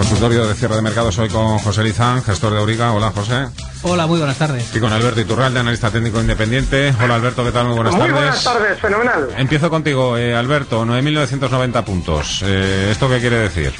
Consultorio de cierre de mercados hoy con José Lizán, gestor de Auriga. Hola, José. Hola, muy buenas tardes. Y con Alberto Iturralde, analista técnico independiente. Hola, Alberto, ¿qué tal? Muy buenas Muy tardes. buenas tardes, fenomenal. Empiezo contigo, eh, Alberto. 9.990 puntos. Eh, ¿Esto qué quiere decir?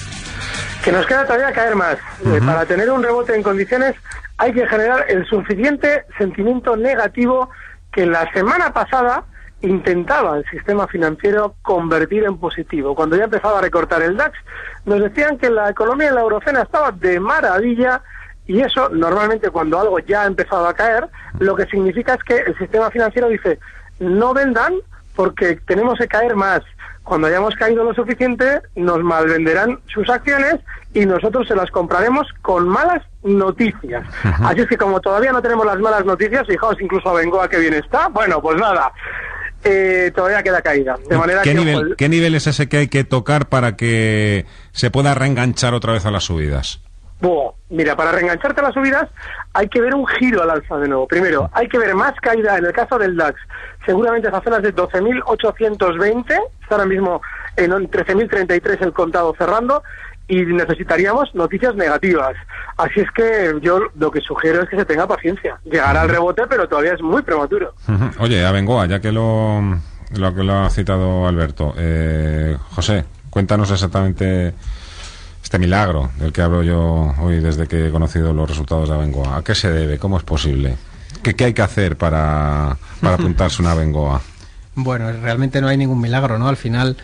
Que nos queda todavía caer más. Eh, para tener un rebote en condiciones hay que generar el suficiente sentimiento negativo que la semana pasada intentaba el sistema financiero convertir en positivo. Cuando ya empezaba a recortar el DAX, nos decían que la economía en la eurozona estaba de maravilla y eso normalmente cuando algo ya ha empezado a caer, lo que significa es que el sistema financiero dice, no vendan porque tenemos que caer más. Cuando hayamos caído lo suficiente, nos malvenderán sus acciones y nosotros se las compraremos con malas noticias. Así es que como todavía no tenemos las malas noticias, fijaos incluso a Bengoa que bien está, bueno, pues nada, eh, todavía queda caída. De manera ¿Qué que nivel, ¿Qué nivel es ese que hay que tocar para que se pueda reenganchar otra vez a las subidas? Buah, mira, para reengancharte a las subidas hay que ver un giro al alza de nuevo. Primero, hay que ver más caída en el caso del DAX. Seguramente esas zonas de 12.820, está ahora mismo en 13.033 el contado cerrando, y necesitaríamos noticias negativas. Así es que yo lo que sugiero es que se tenga paciencia. Llegará el rebote, pero todavía es muy prematuro. Oye, a Bengoa, ya que lo, lo que lo ha citado Alberto. Eh, José, cuéntanos exactamente este milagro del que hablo yo hoy desde que he conocido los resultados de Abengoa. ¿A qué se debe? ¿Cómo es posible? ¿Qué, qué hay que hacer para, para apuntarse una Bengoa? Bueno, realmente no hay ningún milagro, ¿no? Al final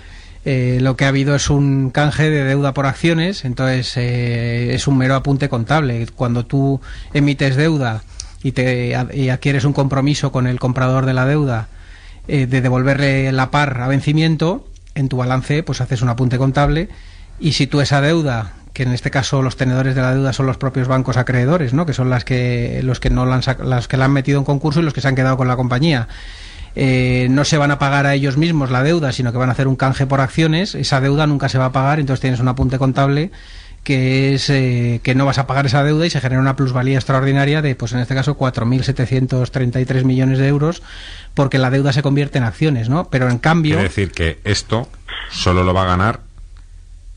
eh, lo que ha habido es un canje de deuda por acciones, entonces eh, es un mero apunte contable. Cuando tú emites deuda y, te, y adquieres un compromiso con el comprador de la deuda eh, de devolverle la par a vencimiento, en tu balance pues haces un apunte contable y si tú esa deuda que en este caso los tenedores de la deuda son los propios bancos acreedores, ¿no? que son las que los que no la han, las que la han metido en concurso y los que se han quedado con la compañía. Eh, no se van a pagar a ellos mismos la deuda, sino que van a hacer un canje por acciones. Esa deuda nunca se va a pagar, entonces tienes un apunte contable que es eh, que no vas a pagar esa deuda y se genera una plusvalía extraordinaria de, pues en este caso, 4.733 millones de euros, porque la deuda se convierte en acciones, ¿no? Pero en cambio... Quiere decir que esto solo lo va a ganar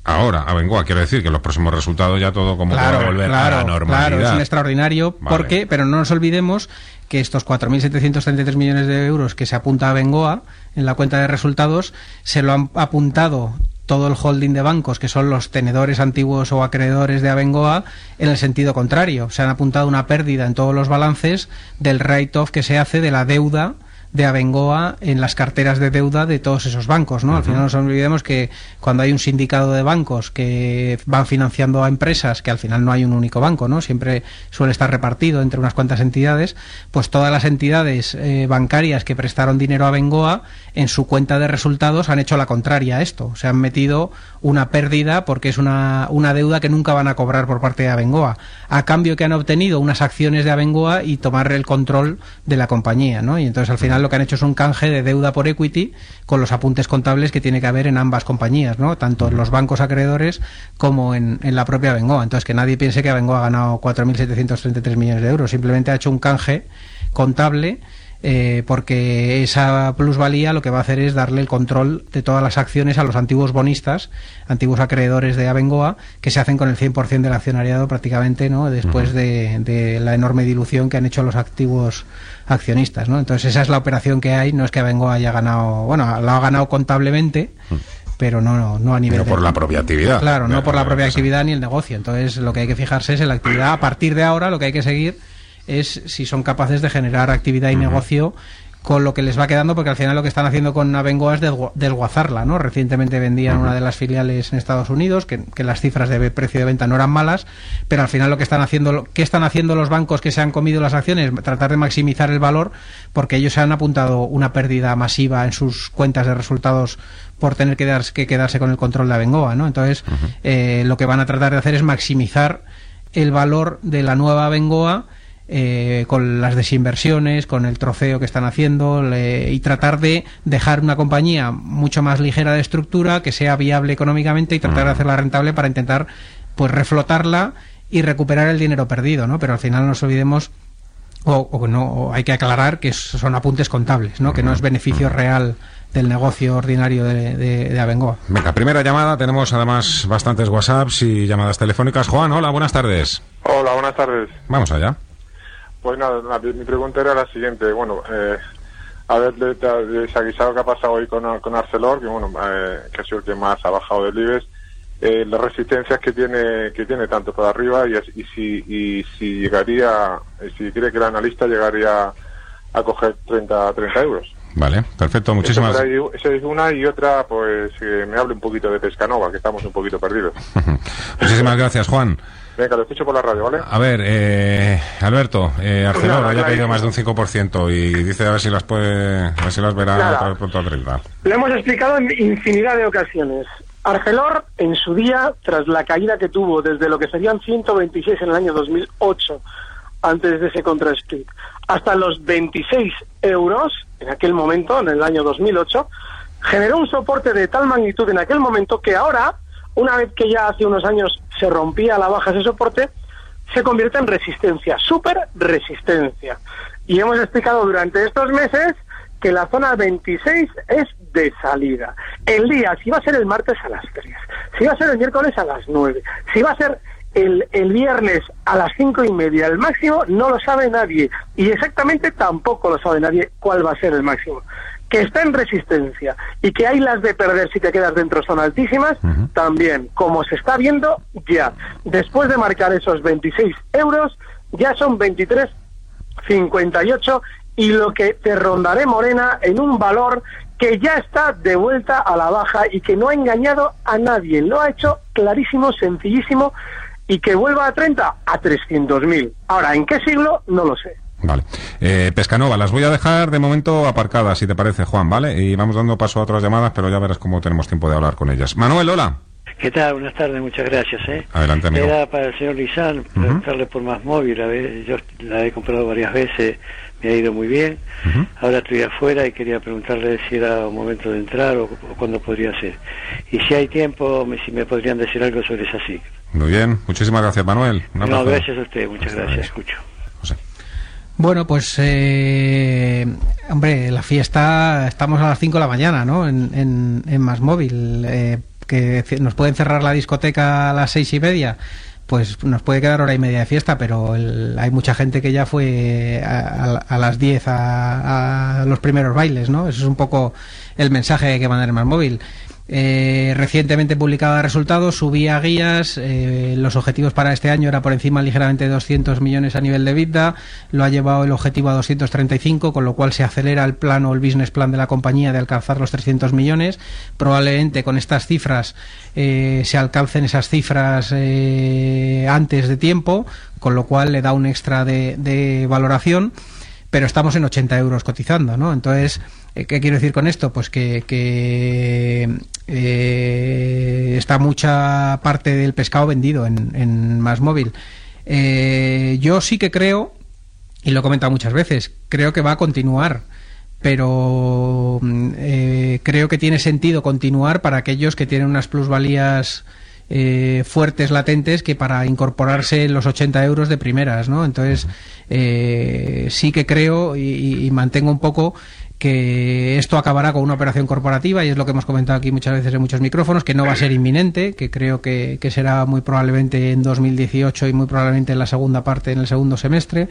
ahora Abengoa. Quiere decir que los próximos resultados ya todo como que va a volver a la normalidad. Claro, es un extraordinario. Vale. porque Pero no nos olvidemos que estos 4.733 millones de euros que se apunta a Bengoa en la cuenta de resultados se lo han apuntado todo el holding de bancos, que son los tenedores antiguos o acreedores de Abengoa, en el sentido contrario. Se han apuntado una pérdida en todos los balances del write-off que se hace de la deuda de Abengoa en las carteras de deuda de todos esos bancos, ¿no? Al final no nos olvidemos que cuando hay un sindicado de bancos que van financiando a empresas, que al final no hay un único banco, ¿no? Siempre suele estar repartido entre unas cuantas entidades, pues todas las entidades eh, bancarias que prestaron dinero a Bengoa en su cuenta de resultados han hecho la contraria a esto. Se han metido una pérdida porque es una, una deuda que nunca van a cobrar por parte de Abengoa. A cambio que han obtenido unas acciones de Abengoa y tomar el control de la compañía, ¿no? Y entonces al final lo que han hecho es un canje de deuda por equity con los apuntes contables que tiene que haber en ambas compañías, ¿no? Tanto en los bancos acreedores como en, en la propia Abengoa. Entonces que nadie piense que Abengoa ha ganado 4.733 millones de euros. Simplemente ha hecho un canje contable eh, porque esa plusvalía lo que va a hacer es darle el control de todas las acciones a los antiguos bonistas, antiguos acreedores de Abengoa, que se hacen con el 100% del accionariado prácticamente, ¿no? Después de, de la enorme dilución que han hecho los activos accionistas, ¿no? Entonces esa es la operación que hay, no es que Abengoa haya ganado, bueno, lo ha ganado contablemente, pero no, no, no a nivel No de- por la propia actividad. Claro, no por la propia actividad ni el negocio. Entonces, lo que hay que fijarse es en la actividad. A partir de ahora, lo que hay que seguir es si son capaces de generar actividad y negocio con lo que les va quedando, porque al final lo que están haciendo con Abengoa es desguazarla, ¿no? Recientemente vendían una de las filiales en Estados Unidos, que, las cifras de precio de venta no eran malas, pero al final lo que están haciendo, ¿qué están haciendo los bancos que se han comido las acciones? Tratar de maximizar el valor, porque ellos se han apuntado una pérdida masiva en sus cuentas de resultados por tener que, darse, que quedarse con el control de Abengoa, ¿no? Entonces, eh, lo que van a tratar de hacer es maximizar el valor de la nueva Abengoa eh, con las desinversiones, con el troceo que están haciendo y tratar de dejar una compañía mucho más ligera de estructura, que sea viable económicamente y tratar de hacerla rentable para intentar pues reflotarla y recuperar el dinero perdido, ¿no? Pero al final no nos olvidemos o, no hay que aclarar que son apuntes contables, ¿no? Que no es beneficio real del negocio ordinario de, de, Abengoa. Venga, primera llamada. Tenemos además bastantes WhatsApps y llamadas telefónicas. Juan, hola, buenas tardes. Hola, buenas tardes. Vamos allá. Pues nada, mi pregunta era la siguiente. Bueno, eh, a ver, desaguisado que ha pasado hoy con, con Arcelor, que bueno, eh, que ha sido el que más ha bajado del IBEX, eh, las resistencias que tiene que tiene tanto por arriba y, y si y si llegaría, si cree que el analista llegaría a coger 30, 30 euros. Vale, perfecto, muchísimas gracias. Esa es una y otra, pues que me hable un poquito de Pescanova, que estamos un poquito perdidos. muchísimas gracias, Juan. Venga, lo escucho por la radio, ¿vale? A ver, eh, Alberto, eh, Arcelor haya caído más de un 5% y dice a ver si las puede, a ver si las verá pronto a 30. Lo hemos explicado en infinidad de ocasiones. Arcelor, en su día, tras la caída que tuvo desde lo que serían 126 en el año 2008, antes de ese split hasta los 26 euros, en aquel momento, en el año 2008, generó un soporte de tal magnitud en aquel momento que ahora, una vez que ya hace unos años se rompía la baja ese soporte, se convierte en resistencia, super resistencia. Y hemos explicado durante estos meses que la zona 26 es de salida. El día, si va a ser el martes a las 3, si va a ser el miércoles a las 9, si va a ser el, el viernes a las cinco y media el máximo, no lo sabe nadie. Y exactamente tampoco lo sabe nadie cuál va a ser el máximo que está en resistencia y que hay las de perder si te quedas dentro son altísimas, también, como se está viendo ya. Después de marcar esos 26 euros, ya son 23,58 y lo que te rondaré, Morena, en un valor que ya está de vuelta a la baja y que no ha engañado a nadie. Lo ha hecho clarísimo, sencillísimo y que vuelva a 30 a 300.000. Ahora, ¿en qué siglo? No lo sé. Vale. Eh, Pescanova, las voy a dejar de momento aparcadas, si te parece, Juan, ¿vale? Y vamos dando paso a otras llamadas, pero ya verás cómo tenemos tiempo de hablar con ellas. Manuel, hola. ¿Qué tal? Buenas tardes, muchas gracias. ¿eh? Adelante, amigo. Era para el señor Lizán, preguntarle por más móvil. A ver, yo la he comprado varias veces, me ha ido muy bien. Ahora estoy afuera y quería preguntarle si era un momento de entrar o, cuándo podría ser. Y si hay tiempo, si me podrían decir algo sobre esa SIC. Muy bien, muchísimas gracias, Manuel. no, gracias a usted, muchas gracias, escucho. Bueno, pues, eh, hombre, la fiesta, estamos a las 5 de la mañana, ¿no? En, en, en Más Móvil, eh, que nos pueden cerrar la discoteca a las seis y media, pues nos puede quedar hora y media de fiesta, pero hay mucha gente que ya fue a, las 10 a, a, los primeros bailes, ¿no? Eso es un poco el mensaje que mandar en Más Móvil. Eh, recientemente publicaba resultados, subía guías, eh, los objetivos para este año era por encima ligeramente de 200 millones a nivel de vida, lo ha llevado el objetivo a 235, con lo cual se acelera el plan o el business plan de la compañía de alcanzar los 300 millones. Probablemente con estas cifras eh, se alcancen esas cifras antes de tiempo, con lo cual le da un extra de, de valoración, pero estamos en 80 euros cotizando, ¿no? Entonces, ¿Qué quiero decir con esto? Pues que, eh, está mucha parte del pescado vendido en, en más móvil. Eh, yo sí que creo, y lo he comentado muchas veces, creo que va a continuar pero mm, eh, creo que tiene sentido continuar para aquellos que tienen unas plusvalías fuertes, latentes, que para incorporarse los 80 euros de primeras, ¿no? Entonces, sí que creo y, mantengo un poco que esto acabará con una operación corporativa y es lo que hemos comentado aquí muchas veces en muchos micrófonos, que no va a ser inminente, que creo que, será muy probablemente en 2018 y muy probablemente en la segunda parte, en el segundo semestre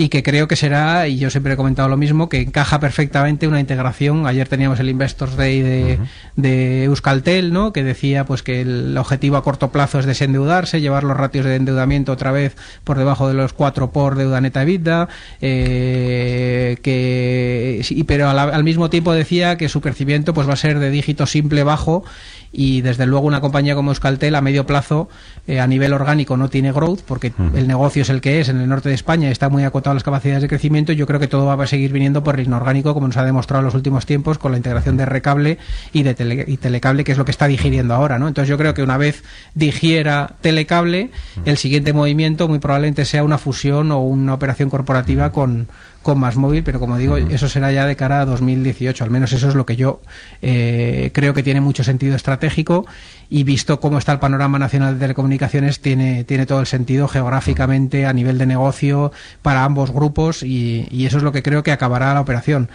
y que creo que será, y yo siempre he comentado lo mismo, que encaja perfectamente una integración. Ayer teníamos el Investors Day de, de Euskaltel, ¿no? que decía pues que el objetivo a corto plazo es desendeudarse, llevar los ratios de endeudamiento otra vez por debajo de los 4 por deuda neta EBITDA, eh, que, pero al, al mismo tiempo decía que su crecimiento pues va a ser de dígito simple bajo y desde luego una compañía como Euskaltel a medio plazo eh, a nivel orgánico no tiene growth porque el negocio es el que es en el norte de España está muy acotado las capacidades de crecimiento yo creo que todo va a seguir viniendo por el inorgánico como nos ha demostrado en los últimos tiempos con la integración de Recable y de y Telecable que es lo que está digiriendo ahora ¿no? entonces yo creo que una vez digiera Telecable el siguiente movimiento muy probablemente sea una fusión o una operación corporativa con con más móvil, pero como digo, eso será ya de cara a 2018. Al menos eso es lo que yo eh, creo que tiene mucho sentido estratégico y visto cómo está el panorama nacional de telecomunicaciones, tiene, tiene todo el sentido geográficamente, a nivel de negocio, para ambos grupos y, eso es lo que creo que acabará la operación.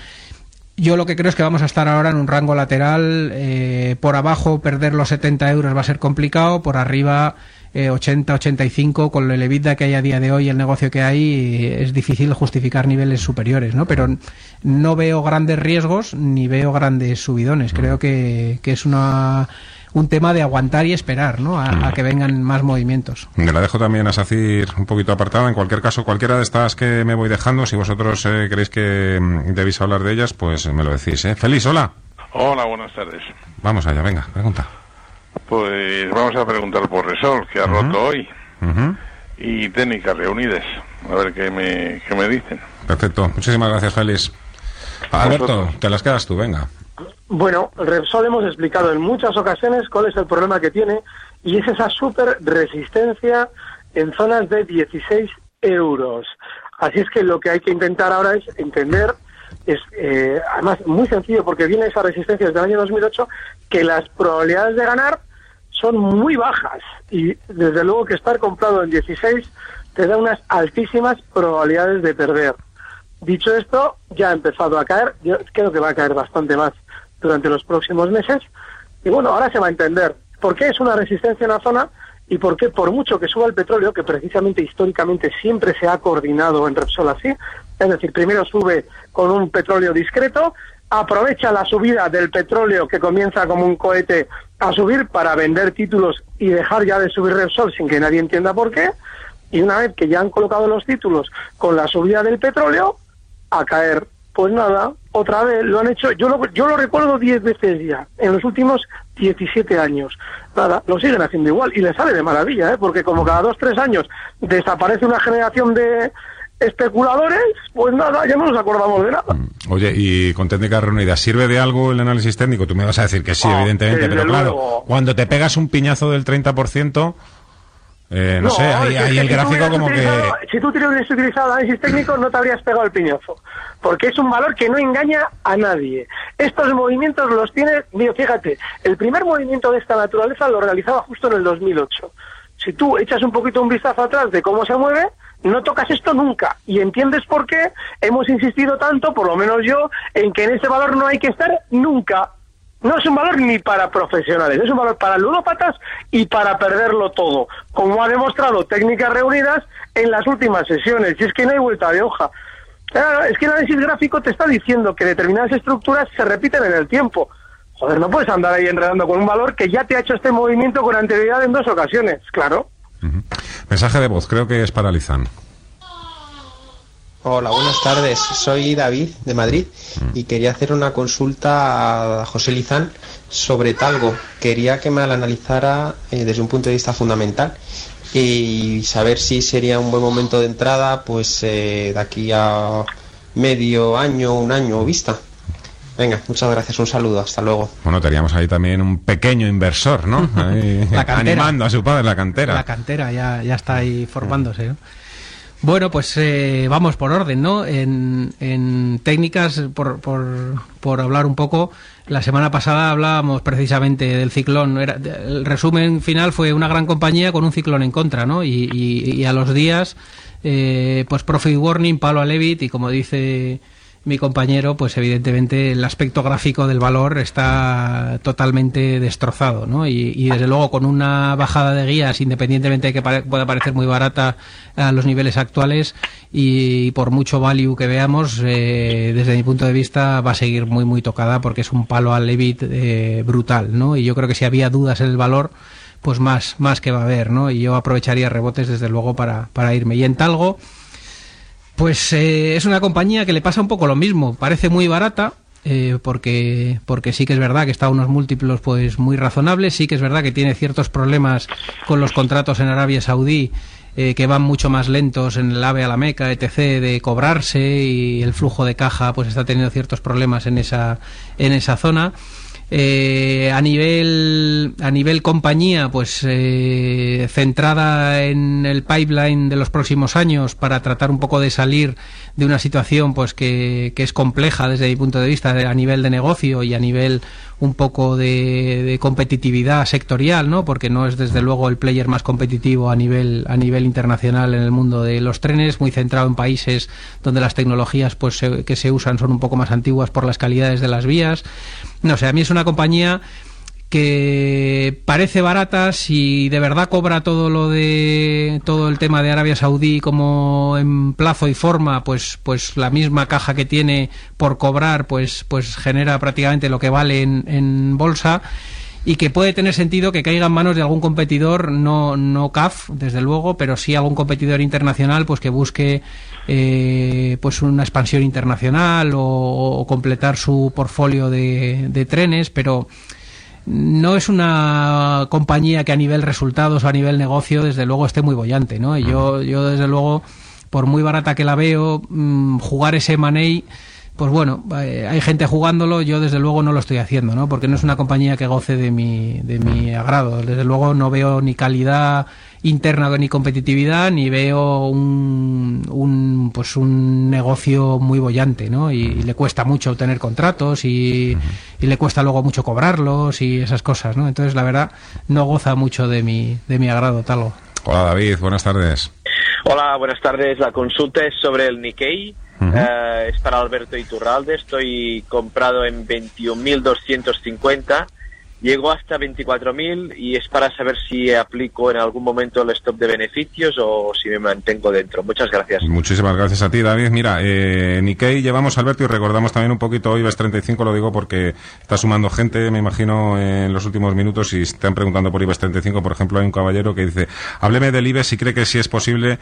Yo lo que creo es que vamos a estar ahora en un rango lateral. Eh, por abajo perder los 70 euros va a ser complicado, por arriba 80, eh, 85, con el EBITDA que hay a día de hoy, el negocio que hay, es difícil justificar niveles superiores, ¿no? Pero no veo grandes riesgos ni veo grandes subidones. Creo que, que es una un tema de aguantar y esperar ¿no? a, que vengan más movimientos. Me la dejo también a Sacir un poquito apartada. En cualquier caso, cualquiera de estas que me voy dejando, si vosotros eh, queréis que mm, debéis hablar de ellas, pues me lo decís. ¿eh? Feliz, hola. Hola, buenas tardes. Vamos allá, venga, pregunta. Pues vamos a preguntar por Resol, que ha roto hoy. Y técnicas reunidas. A ver qué me, qué me dicen. Perfecto. Muchísimas gracias, Félix. Alberto, te las quedas tú, venga. Bueno, Repsol hemos explicado en muchas ocasiones cuál es el problema que tiene y es esa super resistencia en zonas de 16 euros. Así es que lo que hay que intentar ahora es entender, es eh, además muy sencillo porque viene esa resistencia desde el año 2008, que las probabilidades de ganar son muy bajas. Y desde luego que estar comprado en 16 te da unas altísimas probabilidades de perder. Dicho esto, ya ha empezado a caer, yo creo que va a caer bastante más durante los próximos meses. Y bueno, ahora se va a entender por qué es una resistencia en la zona y por qué por mucho que suba el petróleo, que precisamente históricamente siempre se ha coordinado en Repsol así, es decir, primero sube con un petróleo discreto, aprovecha la subida del petróleo que comienza como un cohete a subir para vender títulos y dejar ya de subir Repsol sin que nadie entienda por qué. Y una vez que ya han colocado los títulos con la subida del petróleo, a caer. Pues nada, otra vez lo han hecho. Yo lo, yo lo recuerdo 10 veces ya, en los últimos 17 años. Nada, lo siguen haciendo igual y le sale de maravilla, ¿eh? porque como cada dos, tres años desaparece una generación de, especuladores, pues nada, ya no nos acordamos de nada. Mm. Oye, y con técnicas reunidas, ¿sirve de algo el análisis técnico? Tú me vas a decir que sí, ah, evidentemente, pero claro, cuando te pegas un piñazo del 30%, eh, no, sé, ahí, el gráfico como que... Si tú hubieras utilizado análisis técnico, no te habrías pegado el piñazo, porque es un valor que no engaña a nadie. Estos movimientos los tiene, fíjate, el primer movimiento de esta naturaleza lo realizaba justo en el 2008. Si tú echas un poquito un vistazo atrás de cómo se mueve, no tocas esto nunca. Y entiendes por qué hemos insistido tanto, por lo menos yo, en que en ese valor no hay que estar nunca. No es un valor ni para profesionales, es un valor para ludópatas y para perderlo todo, como ha demostrado técnicas reunidas en las últimas sesiones. Y es que no hay vuelta de hoja. es que el análisis gráfico te está diciendo que determinadas estructuras se repiten en el tiempo. Joder, no puedes andar ahí enredando con un valor que ya te ha hecho este movimiento con anterioridad en dos ocasiones, claro. Mensaje de voz, creo que es para Lizán. Hola, buenas tardes. Soy David de Madrid mm. y quería hacer una consulta a José Lizán sobre Talgo. Quería que me la analizara eh, desde un punto de vista fundamental y saber si sería un buen momento de entrada pues eh, de aquí a medio año, un año vista. Venga, muchas gracias, un saludo, hasta luego. Bueno, teníamos ahí también un pequeño inversor, ¿no? animando a su padre la cantera. La cantera ya, ya está ahí formándose, Bueno, pues eh, vamos por orden, ¿no? En, en técnicas, por, por, por, hablar un poco, la semana pasada hablábamos precisamente del ciclón. Era, el resumen final fue una gran compañía con un ciclón en contra, ¿no? Y, y, a los días, eh, pues profit warning, palo a Levit y como dice mi compañero, pues evidentemente el aspecto gráfico del valor está totalmente destrozado, ¿no? Y, desde luego con una bajada de guías, independientemente de que pueda parecer muy barata a los niveles actuales y por mucho value que veamos, eh, desde mi punto de vista va a seguir muy muy tocada porque es un palo al levit eh, brutal, ¿no? Y yo creo que si había dudas en el valor, pues más más que va a haber, ¿no? Y yo aprovecharía rebotes desde luego para, para irme. Y en Talgo pues eh, es una compañía que le pasa un poco lo mismo. Parece muy barata, eh, porque, porque sí que es verdad que está a unos múltiplos pues muy razonables, sí que es verdad que tiene ciertos problemas con los contratos en Arabia Saudí eh, que van mucho más lentos en el AVE a la Meca, etc., de cobrarse y el flujo de caja pues está teniendo ciertos problemas en esa, en esa zona. Eh, a nivel a nivel compañía pues eh, centrada en el pipeline de los próximos años para tratar un poco de salir de una situación pues que, que es compleja desde mi punto de vista a nivel de negocio y a nivel un poco de, competitividad sectorial, ¿no? Porque no es desde luego el player más competitivo a nivel a nivel internacional en el mundo de los trenes, muy centrado en países donde las tecnologías pues que se usan son un poco más antiguas por las calidades de las vías. No sé, a mí es una compañía que parece barata si de verdad cobra todo lo de todo el tema de Arabia Saudí como en plazo y forma pues pues la misma caja que tiene por cobrar pues pues genera prácticamente lo que vale en, bolsa y que puede tener sentido que caiga en manos de algún competidor no no CAF desde luego pero sí algún competidor internacional pues que busque eh, pues una expansión internacional o, completar su portfolio de trenes pero no es una compañía que a nivel resultados o a nivel negocio desde luego esté muy bollante, ¿no? Y yo, yo desde luego, por muy barata que la veo, mm, jugar ese money pues bueno, eh, hay gente jugándolo, yo desde luego no lo estoy haciendo, ¿no? Porque no es una compañía que goce de mi, de mi agrado. Desde luego no veo ni calidad interna ni competitividad, ni veo un, un pues un negocio muy bollante, ¿no? Y, le cuesta mucho obtener contratos y, y, le cuesta luego mucho cobrarlos y esas cosas, ¿no? Entonces, la verdad, no goza mucho de mi, de mi agrado, tal. Hola, David, buenas tardes. Hola, buenas tardes. La consulta es sobre el Nikkei eh, es para Alberto Iturralde. Estoy comprado en 21.250. Llego hasta 24.000 y es para saber si aplico en algún momento el stop de beneficios o si me mantengo dentro. Muchas gracias. Muchísimas gracias a ti, David. Mira, eh, Nikkei llevamos, Alberto, y recordamos también un poquito hoy IBEX 35, lo digo porque está sumando gente, me imagino, en los últimos minutos y están preguntando por IBEX 35. Por ejemplo, hay un caballero que dice, hábleme del IBEX y cree que si es posible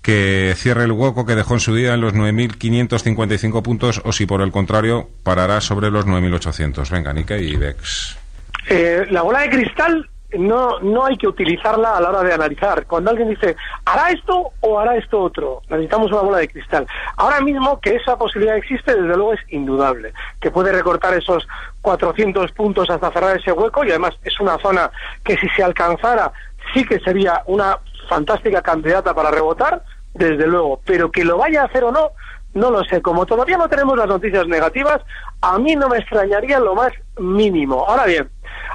que cierre el hueco que dejó en su día en los 9.555 puntos o si por el contrario parará sobre los 9.800. Venga, Nikkei y Dex. Eh, la bola de cristal no, no hay que utilizarla a la hora de analizar. Cuando alguien dice, ¿hará esto o hará esto otro? Necesitamos una bola de cristal. Ahora mismo que esa posibilidad existe, desde luego es indudable. Que puede recortar esos 400 puntos hasta cerrar ese hueco y además es una zona que si se alcanzara sí que sería una fantástica candidata para rebotar, desde luego, pero que lo vaya a hacer o no, no lo sé. Como todavía no tenemos las noticias negativas, a mí no me extrañaría lo más mínimo. Ahora bien,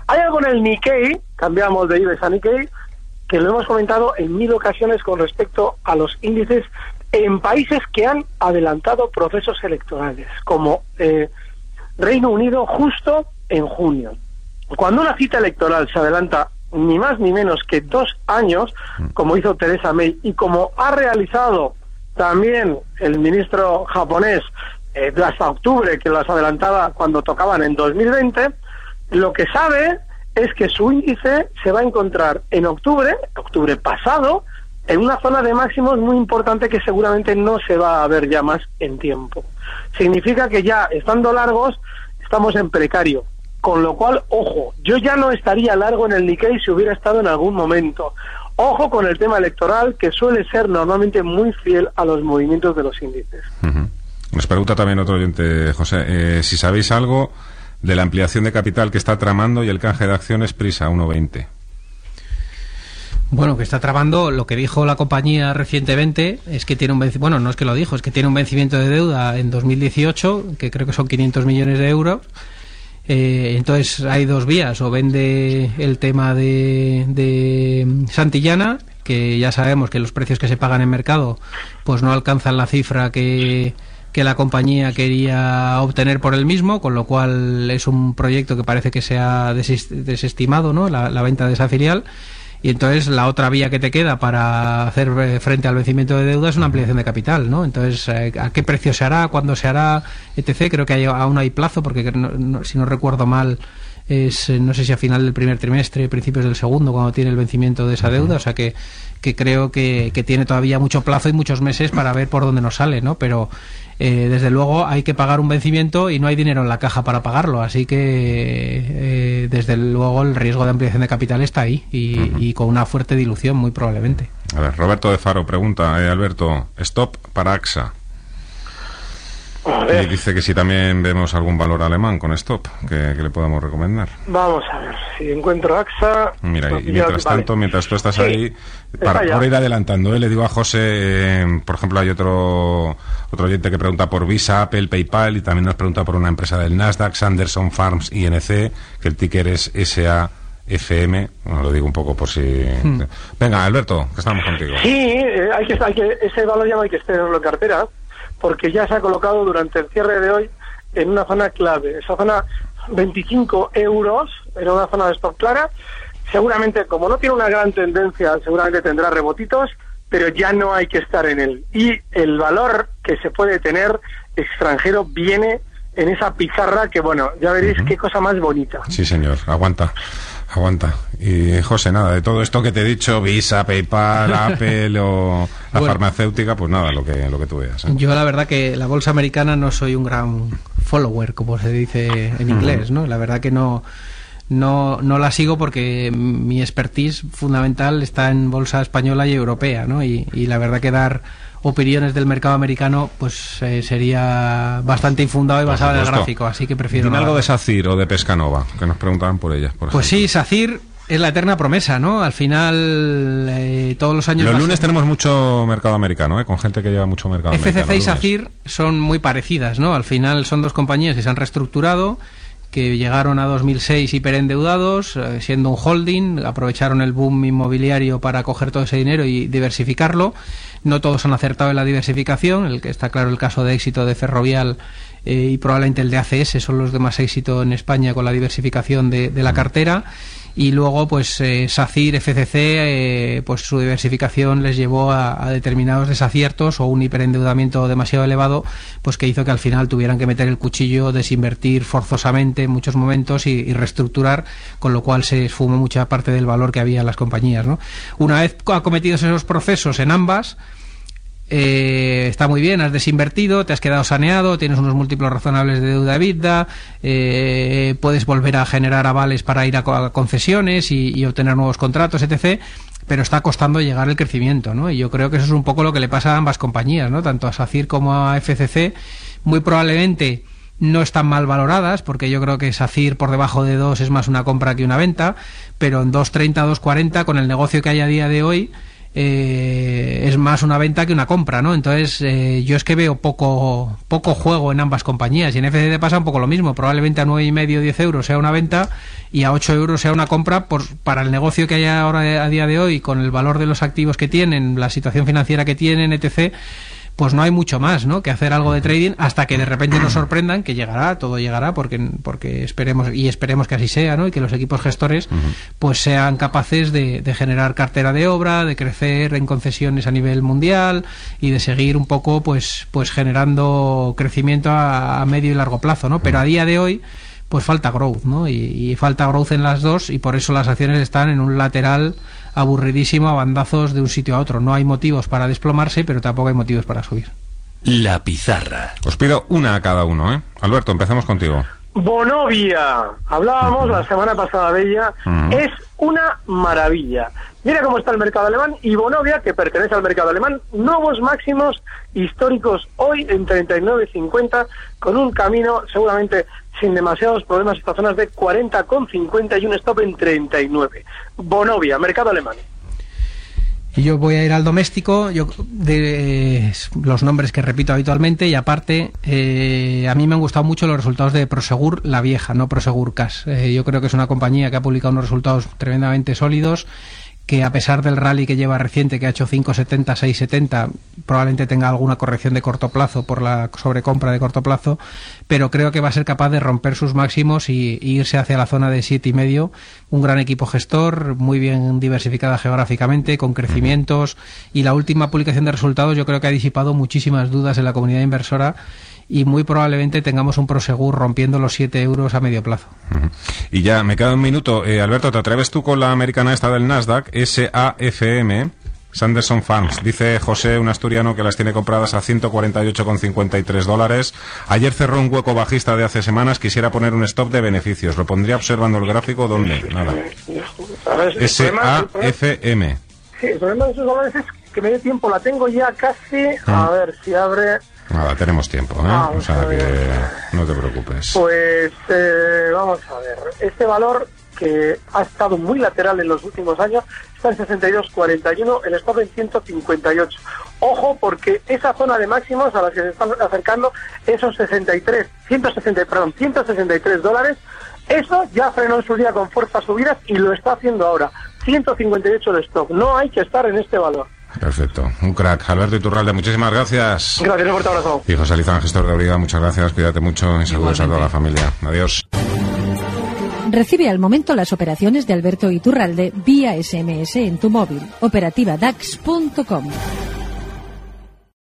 hay algo en el Nikkei, cambiamos de IBEX a Nikkei, que lo hemos comentado en mil ocasiones con respecto a los índices en países que han adelantado procesos electorales, como eh, Reino Unido justo en junio. Cuando una cita electoral se adelanta ni más ni menos que dos años, mm. como hizo Teresa May y como ha realizado también el ministro japonés eh, hasta octubre, que las adelantaba cuando tocaban en 2020, lo que sabe es que su índice se va a encontrar en octubre, octubre pasado, en una zona de máximos muy importante que seguramente no se va a ver ya más en tiempo. Significa que ya estando largos, estamos en precario. Con lo cual, ojo, yo ya no estaría largo en el Nikkei si hubiera estado en algún momento. Ojo con el tema electoral, que suele ser normalmente muy fiel a los movimientos de los índices. Nos pregunta también otro oyente, José, eh, si sabéis algo de la ampliación de capital que está tramando y el canje de acciones Prisa 1.20. Bueno, que está tramando lo que dijo la compañía recientemente es que tiene un vencimiento, bueno, no es que lo dijo, es que tiene un vencimiento de deuda en 2018, que creo que son 500 millones de euros, eh, entonces hay dos vías, o vende el tema de, de, Santillana, que ya sabemos que los precios que se pagan en mercado pues no alcanzan la cifra que, que la compañía quería obtener por el mismo, con lo cual es un proyecto que parece que se ha desestimado, ¿no? La, la venta de esa filial y entonces la otra vía que te queda para hacer eh, frente al vencimiento de deuda es una ampliación de capital, ¿no? Entonces, eh, ¿a qué precio se hará? ¿Cuándo se hará? etc. Creo que hay, aún hay plazo porque si no recuerdo mal es eh, no sé si a final del primer trimestre, principios del segundo, cuando tiene el vencimiento de esa deuda, o sea que, que creo que, que, tiene todavía mucho plazo y muchos meses para ver por dónde nos sale, ¿no? Pero eh, desde luego hay que pagar un vencimiento y no hay dinero en la caja para pagarlo, así que eh, desde luego el riesgo de ampliación de capital está ahí y, con una fuerte dilución muy probablemente. A ver, Roberto de Faro pregunta, eh, Alberto, stop para AXA. Y dice que si también vemos algún valor alemán con stop que, le podamos recomendar. Vamos a ver, si encuentro AXA... Mira, y mientras tanto, mientras tú estás ahí, para, por ir adelantando, le digo a José, por ejemplo, hay otro otro oyente que pregunta por Visa, Apple, PayPal y también nos pregunta por una empresa del Nasdaq, Sanderson Farms INC, que el ticker es SAFM. Bueno, lo digo un poco por si. Hmm. Venga, Alberto, que estamos contigo. Sí, eh, hay que, hay que, ese valor ya no hay que tenerlo en cartera, porque ya se ha colocado durante el cierre de hoy en una zona clave. Esa zona, 25 euros, era una zona de stock clara. Seguramente, como no tiene una gran tendencia, seguramente tendrá rebotitos pero ya no hay que estar en él. Y el valor que se puede tener extranjero viene en esa pizarra que, bueno, ya veréis qué cosa más bonita. Sí, señor, aguanta. Aguanta. Y José, nada, de todo esto que te he dicho, Visa, PayPal, Apple o la farmacéutica, pues nada, lo que, lo que tú veas. ¿eh? Yo la verdad que la bolsa americana no soy un gran follower, como se dice en inglés, ¿no? La verdad que no, no, no la sigo porque mi expertise fundamental está en bolsa española y europea, ¿no? Y, la verdad que dar opiniones del mercado americano pues eh, sería bastante infundado y basado en el gráfico, así que prefiero... Dime algo de SACIR o de Pescanova, que nos preguntaban por ellas, por Pues sí, SACIR es la eterna promesa, ¿no? Al final, eh, todos los años... Los lunes tenemos mucho mercado americano, ¿eh? Con gente que lleva mucho mercado FCC americano. FCC y SACIR son muy parecidas, ¿no? Al final son dos compañías que se han reestructurado que llegaron a 2006 hiperendeudados, eh, siendo un holding, aprovecharon el boom inmobiliario para coger todo ese dinero y diversificarlo. No todos han acertado en la diversificación, el que está claro el caso de éxito de Ferrovial eh, y probablemente el de ACS son los de más éxito en España con la diversificación de, de la cartera y luego pues eh, SACIR, FCC, eh, pues su diversificación les llevó a, determinados desaciertos o un hiperendeudamiento demasiado elevado, pues que hizo que al final tuvieran que meter el cuchillo, desinvertir forzosamente en muchos momentos y, reestructurar, con lo cual se esfumó mucha parte del valor que había en las compañías. ¿no? Una vez acometidos esos procesos en ambas, eh, está muy bien, has desinvertido, te has quedado saneado, tienes unos múltiplos razonables de deuda vida, eh, puedes volver a generar avales para ir a, concesiones y, obtener nuevos contratos, etc. Pero está costando llegar el crecimiento, ¿no? Y yo creo que eso es un poco lo que le pasa a ambas compañías, ¿no? Tanto a SACIR como a FCC. Muy probablemente no están mal valoradas, porque yo creo que SACIR por debajo de 2 es más una compra que una venta, pero en 2.30, 2.40, con el negocio que hay a día de hoy, eh, es más una venta que una compra, ¿no? Entonces, eh, yo es que veo poco, poco juego en ambas compañías. Y en FCD pasa un poco lo mismo. Probablemente a nueve y medio, 10 euros sea una venta y a 8 euros sea una compra por, para el negocio que hay ahora a día de hoy, con el valor de los activos que tienen, la situación financiera que tienen, etc pues no hay mucho más, ¿no? Que hacer algo de trading hasta que de repente nos sorprendan, que llegará, todo llegará, porque, porque esperemos, y esperemos que así sea, ¿no? Y que los equipos gestores, pues sean capaces de, generar cartera de obra, de crecer en concesiones a nivel mundial y de seguir un poco, pues, pues generando crecimiento a, a medio y largo plazo, ¿no? Pero a día de hoy, pues falta growth, ¿no? Y, y, falta growth en las dos y por eso las acciones están en un lateral aburridísimo a bandazos de un sitio a otro. No hay motivos para desplomarse, pero tampoco hay motivos para subir. La pizarra. Os pido una a cada uno, ¿eh? Alberto, empezamos contigo. Bonovia. Hablábamos la semana pasada de ella. Es una maravilla. Mira cómo está el mercado alemán y Bonovia, que pertenece al mercado alemán, nuevos máximos históricos hoy en 39.50 con un camino seguramente sin demasiados problemas estas zonas de 40,50 y un stop en 39. Bonovia, mercado alemán. Y yo voy a ir al doméstico, yo de los nombres que repito habitualmente y aparte eh, a mí me han gustado mucho los resultados de Prosegur la vieja, no Prosegur Cash. Eh, yo creo que es una compañía que ha publicado unos resultados tremendamente sólidos que a pesar del rally que lleva reciente, que ha hecho 5,70, 6,70, probablemente tenga alguna corrección de corto plazo por la sobrecompra de corto plazo, pero creo que va a ser capaz de romper sus máximos y, irse hacia la zona de siete y medio. Un gran equipo gestor, muy bien diversificada geográficamente, con crecimientos y la última publicación de resultados yo creo que ha disipado muchísimas dudas en la comunidad inversora y muy probablemente tengamos un Prosegur rompiendo los 7 euros a medio plazo. Y ya, me queda un minuto. Eh, Alberto, ¿te atreves tú con la americana esta del Nasdaq, SAFM? Sanderson Farms. Dice José, un asturiano, que las tiene compradas a 148,53 dólares. Ayer cerró un hueco bajista de hace semanas. Quisiera poner un stop de beneficios. ¿Lo pondría observando el gráfico? ¿Dónde? Nada. SAFM. Sí, el problema de esos dólares es que me dé tiempo. La tengo ya casi. A ah. ver si abre. Nada, tenemos tiempo, ¿eh? o sea que no te preocupes. Pues eh, vamos a ver. Este valor que ha estado muy lateral en los últimos años está en 62.41, el stop en 158. Ojo, porque esa zona de máximos a la que se están acercando, esos 63, 160, perdón, 163 dólares, eso ya frenó en su día con fuerzas subidas y lo está haciendo ahora. 158 de stock. No hay que estar en este valor. Perfecto. Un crack. Alberto Iturralde, muchísimas gracias. Gracias, un fuerte abrazo. Y José Lizán, gestor de Abriga, muchas gracias. Cuídate mucho y saludos a toda la familia. Adiós. Recibe al momento las operaciones de Alberto Iturralde vía SMS en tu móvil. Operativa DAX.com.